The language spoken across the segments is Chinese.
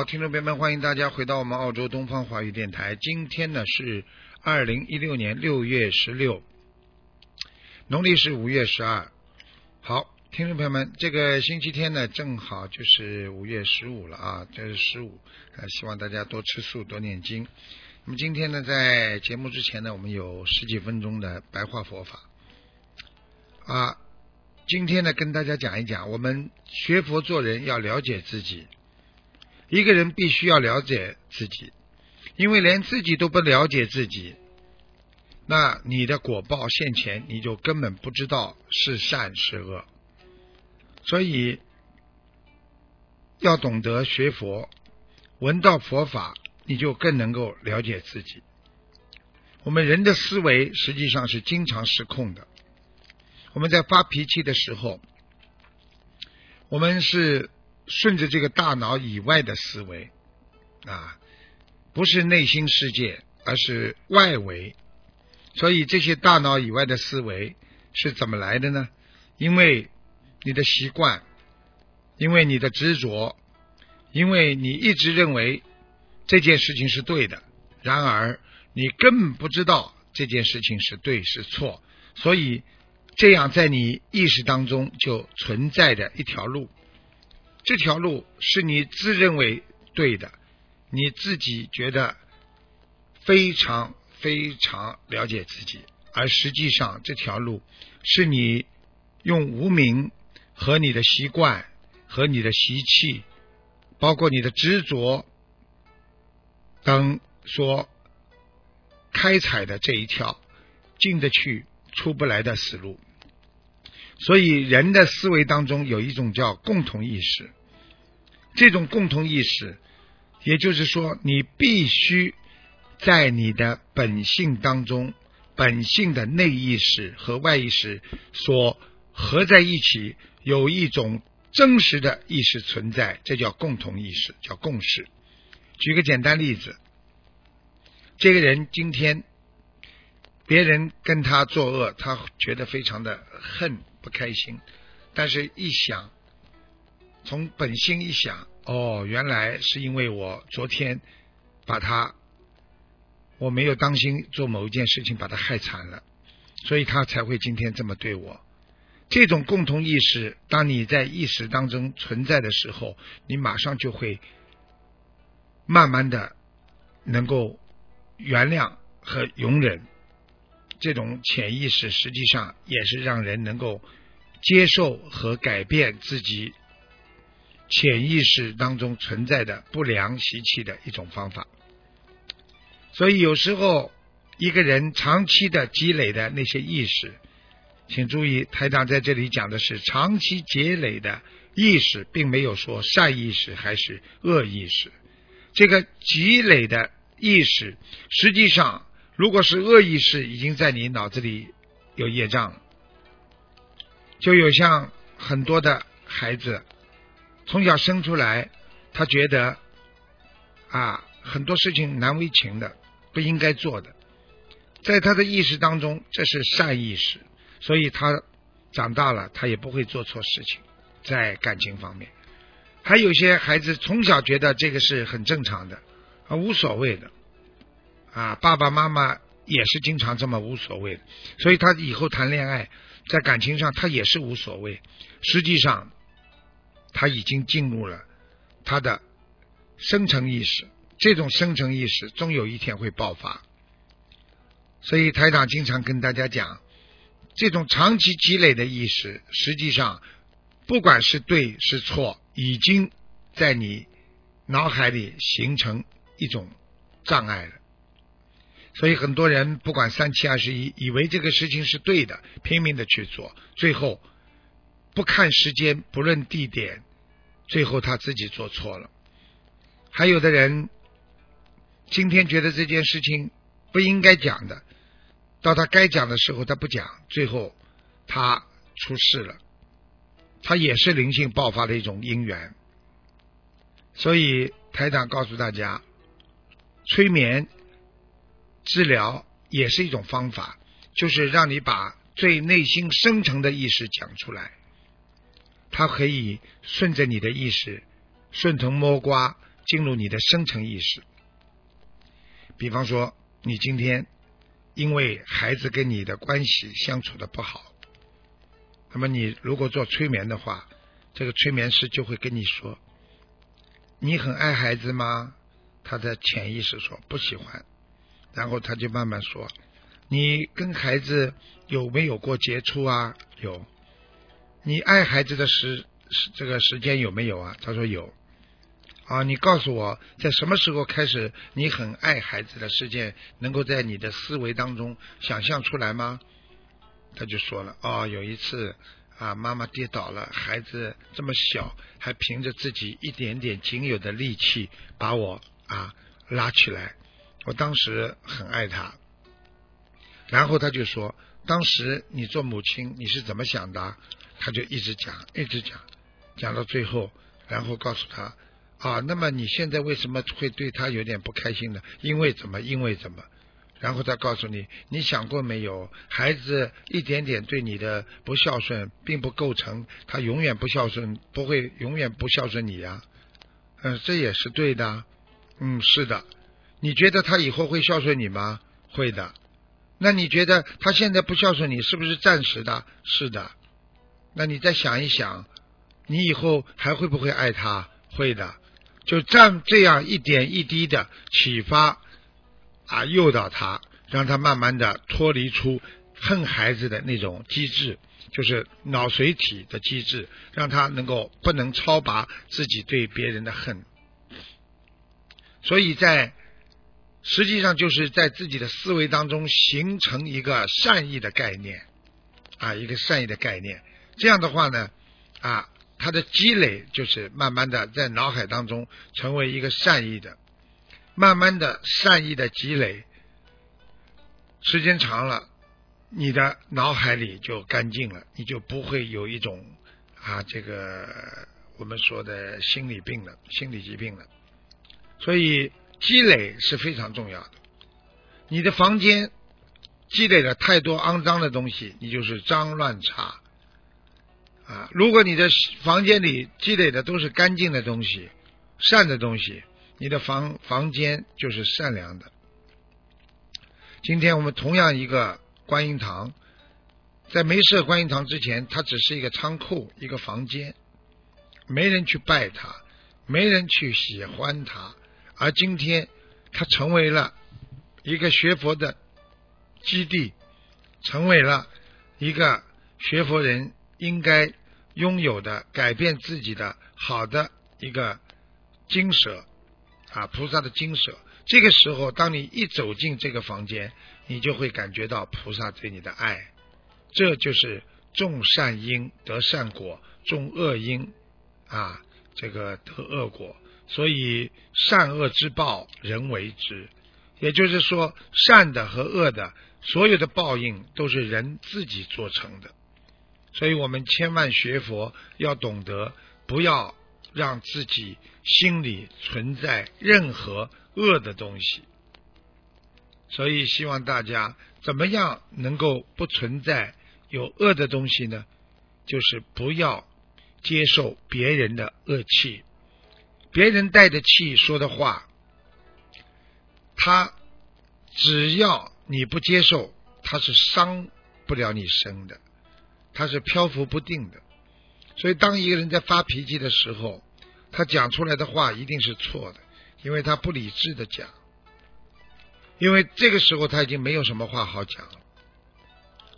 好，听众朋友们，欢迎大家回到我们澳洲东方华语电台。今天呢是二零一六年六月十六，农历是五月十二。好，听众朋友们，这个星期天呢正好就是五月十五了啊，这是十五，呃，希望大家多吃素，多念经。那么今天呢，在节目之前呢，我们有十几分钟的白话佛法啊。今天呢，跟大家讲一讲，我们学佛做人要了解自己。一个人必须要了解自己，因为连自己都不了解自己，那你的果报现前，你就根本不知道是善是恶。所以要懂得学佛，闻到佛法，你就更能够了解自己。我们人的思维实际上是经常失控的。我们在发脾气的时候，我们是。顺着这个大脑以外的思维啊，不是内心世界，而是外围。所以这些大脑以外的思维是怎么来的呢？因为你的习惯，因为你的执着，因为你一直认为这件事情是对的，然而你根本不知道这件事情是对是错，所以这样在你意识当中就存在着一条路。这条路是你自认为对的，你自己觉得非常非常了解自己，而实际上这条路是你用无名和你的习惯和你的习气，包括你的执着等所开采的这一条进得去出不来的死路。所以，人的思维当中有一种叫共同意识，这种共同意识，也就是说，你必须在你的本性当中，本性的内意识和外意识所合在一起，有一种真实的意识存在，这叫共同意识，叫共识。举个简单例子，这个人今天别人跟他作恶，他觉得非常的恨。不开心，但是一想，从本心一想，哦，原来是因为我昨天把他我没有当心做某一件事情，把他害惨了，所以他才会今天这么对我。这种共同意识，当你在意识当中存在的时候，你马上就会慢慢的能够原谅和容忍。这种潜意识实际上也是让人能够接受和改变自己潜意识当中存在的不良习气的一种方法。所以有时候一个人长期的积累的那些意识，请注意，台长在这里讲的是长期积累的意识，并没有说善意识还是恶意识。这个积累的意识实际上。如果是恶意识已经在你脑子里有业障了，就有像很多的孩子从小生出来，他觉得啊很多事情难为情的，不应该做的，在他的意识当中这是善意识，所以他长大了他也不会做错事情，在感情方面，还有些孩子从小觉得这个是很正常的啊无所谓的。啊，爸爸妈妈也是经常这么无所谓，所以他以后谈恋爱，在感情上他也是无所谓。实际上，他已经进入了他的深层意识，这种深层意识终有一天会爆发。所以台长经常跟大家讲，这种长期积累的意识，实际上不管是对是错，已经在你脑海里形成一种障碍了。所以很多人不管三七二十一，以为这个事情是对的，拼命的去做，最后不看时间，不论地点，最后他自己做错了。还有的人今天觉得这件事情不应该讲的，到他该讲的时候他不讲，最后他出事了。他也是灵性爆发的一种因缘。所以台长告诉大家，催眠治疗也是一种方法，就是让你把最内心深层的意识讲出来。它可以顺着你的意识，顺藤摸瓜进入你的深层意识。比方说，你今天因为孩子跟你的关系相处的不好，那么你如果做催眠的话，这个催眠师就会跟你说。你很爱孩子吗？他的潜意识说不喜欢，然后他就慢慢说：“你跟孩子有没有过接触啊？有。你爱孩子的时这个时间有没有啊？他说有。啊，你告诉我在什么时候开始你很爱孩子的事件，能够在你的思维当中想象出来吗？他就说了：哦，有一次。啊，妈妈跌倒了，孩子这么小，还凭着自己一点点仅有的力气把我啊拉起来。我当时很爱他，然后他就说：“当时你做母亲你是怎么想的？”他就一直讲，一直讲，讲到最后，然后告诉他：“啊，那么你现在为什么会对他有点不开心呢？因为怎么？因为怎么？”然后再告诉你，你想过没有？孩子一点点对你的不孝顺，并不构成他永远不孝顺，不会永远不孝顺你呀。嗯，这也是对的。嗯，是的。你觉得他以后会孝顺你吗？会的。那你觉得他现在不孝顺你，是不是暂时的？是的。那你再想一想，你以后还会不会爱他？会的。就这样这样一点一滴的启发。啊，诱导他，让他慢慢的脱离出恨孩子的那种机制，就是脑髓体的机制，让他能够不能超拔自己对别人的恨。所以在实际上就是在自己的思维当中形成一个善意的概念，啊，一个善意的概念。这样的话呢，啊，他的积累就是慢慢的在脑海当中成为一个善意的。慢慢的善意的积累，时间长了，你的脑海里就干净了，你就不会有一种啊这个我们说的心理病了，心理疾病了。所以积累是非常重要的。你的房间积累了太多肮脏的东西，你就是脏乱差啊。如果你的房间里积累的都是干净的东西、善的东西。你的房房间就是善良的。今天我们同样一个观音堂，在没设观音堂之前，它只是一个仓库、一个房间，没人去拜它，没人去喜欢它。而今天，它成为了一个学佛的基地，成为了一个学佛人应该拥有的、改变自己的好的一个精舍。啊，菩萨的精舍。这个时候，当你一走进这个房间，你就会感觉到菩萨对你的爱。这就是种善因得善果，种恶因啊，这个得恶果。所以善恶之报，人为之。也就是说，善的和恶的所有的报应都是人自己做成的。所以我们千万学佛要懂得，不要。让自己心里存在任何恶的东西，所以希望大家怎么样能够不存在有恶的东西呢？就是不要接受别人的恶气，别人带的气说的话，他只要你不接受，他是伤不了你身的，他是漂浮不定的。所以，当一个人在发脾气的时候，他讲出来的话一定是错的，因为他不理智的讲，因为这个时候他已经没有什么话好讲了。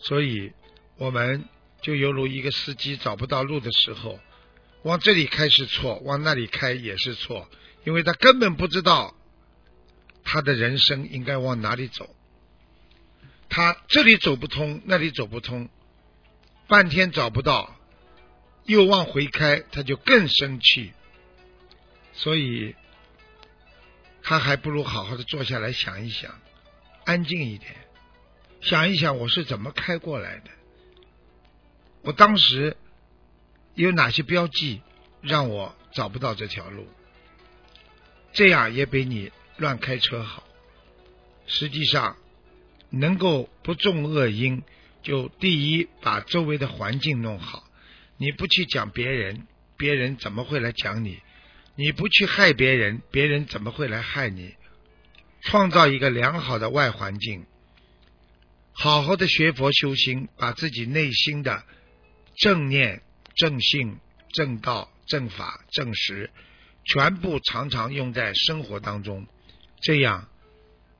所以，我们就犹如一个司机找不到路的时候，往这里开是错，往那里开也是错，因为他根本不知道他的人生应该往哪里走。他这里走不通，那里走不通，半天找不到。又往回开，他就更生气。所以，他还不如好好的坐下来想一想，安静一点，想一想我是怎么开过来的，我当时有哪些标记让我找不到这条路，这样也比你乱开车好。实际上，能够不种恶因，就第一把周围的环境弄好。你不去讲别人，别人怎么会来讲你？你不去害别人，别人怎么会来害你？创造一个良好的外环境，好好的学佛修心，把自己内心的正念、正性、正道、正法、正实，全部常常用在生活当中，这样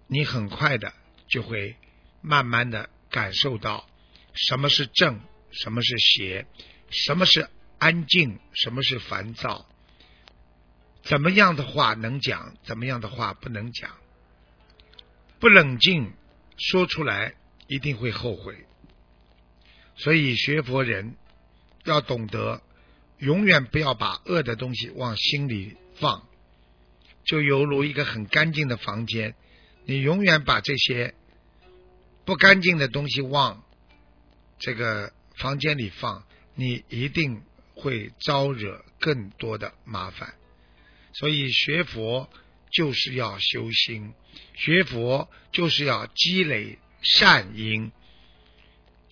你很快的就会慢慢的感受到什么是正，什么是邪，什么是安静，什么是烦躁。怎么样的话能讲，怎么样的话不能讲？不冷静说出来，一定会后悔。所以学佛人要懂得，永远不要把恶的东西往心里放。就犹如一个很干净的房间，你永远把这些不干净的东西往这个房间里放，你一定会招惹更多的麻烦。所以学佛就是要修心，学佛就是要积累善因，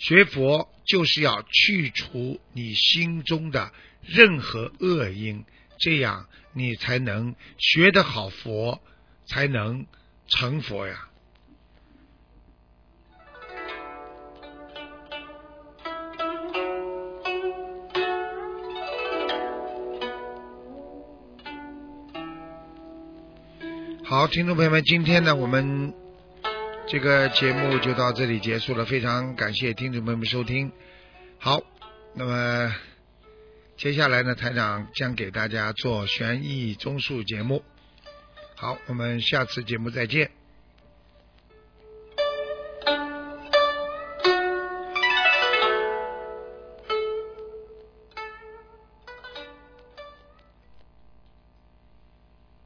学佛就是要去除你心中的任何恶因，这样你才能学得好佛，才能成佛呀。好，听众朋友们，今天呢，我们这个节目就到这里结束了。非常感谢听众朋友们收听。好，那么接下来呢，台长将给大家做悬疑综述节目。好，我们下次节目再见。